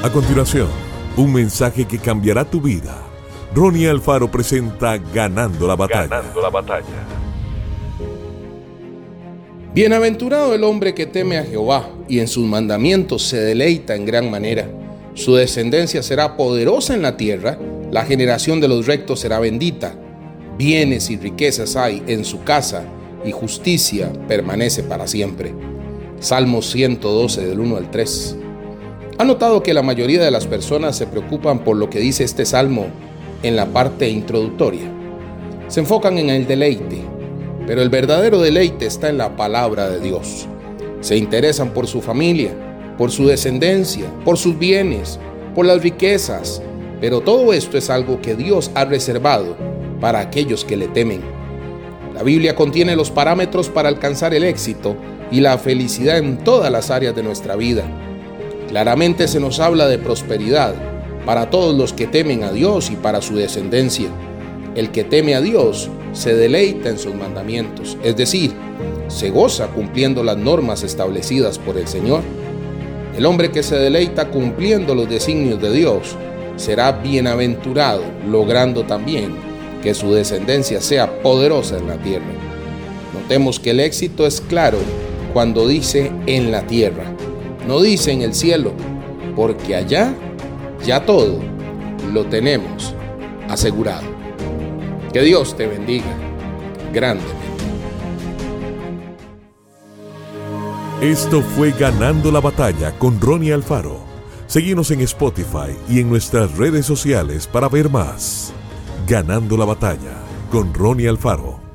A continuación, un mensaje que cambiará tu vida. Ronnie Alfaro presenta Ganando la batalla. Ganando la batalla. Bienaventurado el hombre que teme a Jehová y en sus mandamientos se deleita en gran manera. Su descendencia será poderosa en la tierra, la generación de los rectos será bendita. Bienes y riquezas hay en su casa y justicia permanece para siempre. Salmo 112 del 1 al 3. ¿Ha notado que la mayoría de las personas se preocupan por lo que dice este salmo en la parte introductoria? Se enfocan en el deleite, pero el verdadero deleite está en la palabra de Dios. Se interesan por su familia, por su descendencia, por sus bienes, por las riquezas, pero todo esto es algo que Dios ha reservado para aquellos que le temen. La Biblia contiene los parámetros para alcanzar el éxito y la felicidad en todas las áreas de nuestra vida. Claramente se nos habla de prosperidad para todos los que temen a Dios y para su descendencia. El que teme a Dios se deleita en sus mandamientos, es decir, se goza cumpliendo las normas establecidas por el Señor. El hombre que se deleita cumpliendo los designios de Dios será bienaventurado, logrando también que su descendencia sea poderosa en la tierra. Notemos que el éxito es claro cuando dice en la tierra no dice en el cielo, porque allá ya todo lo tenemos asegurado. Que Dios te bendiga grandemente. Esto fue Ganando la batalla con Ronnie Alfaro. Seguimos en Spotify y en nuestras redes sociales para ver más. Ganando la batalla con Ronnie Alfaro.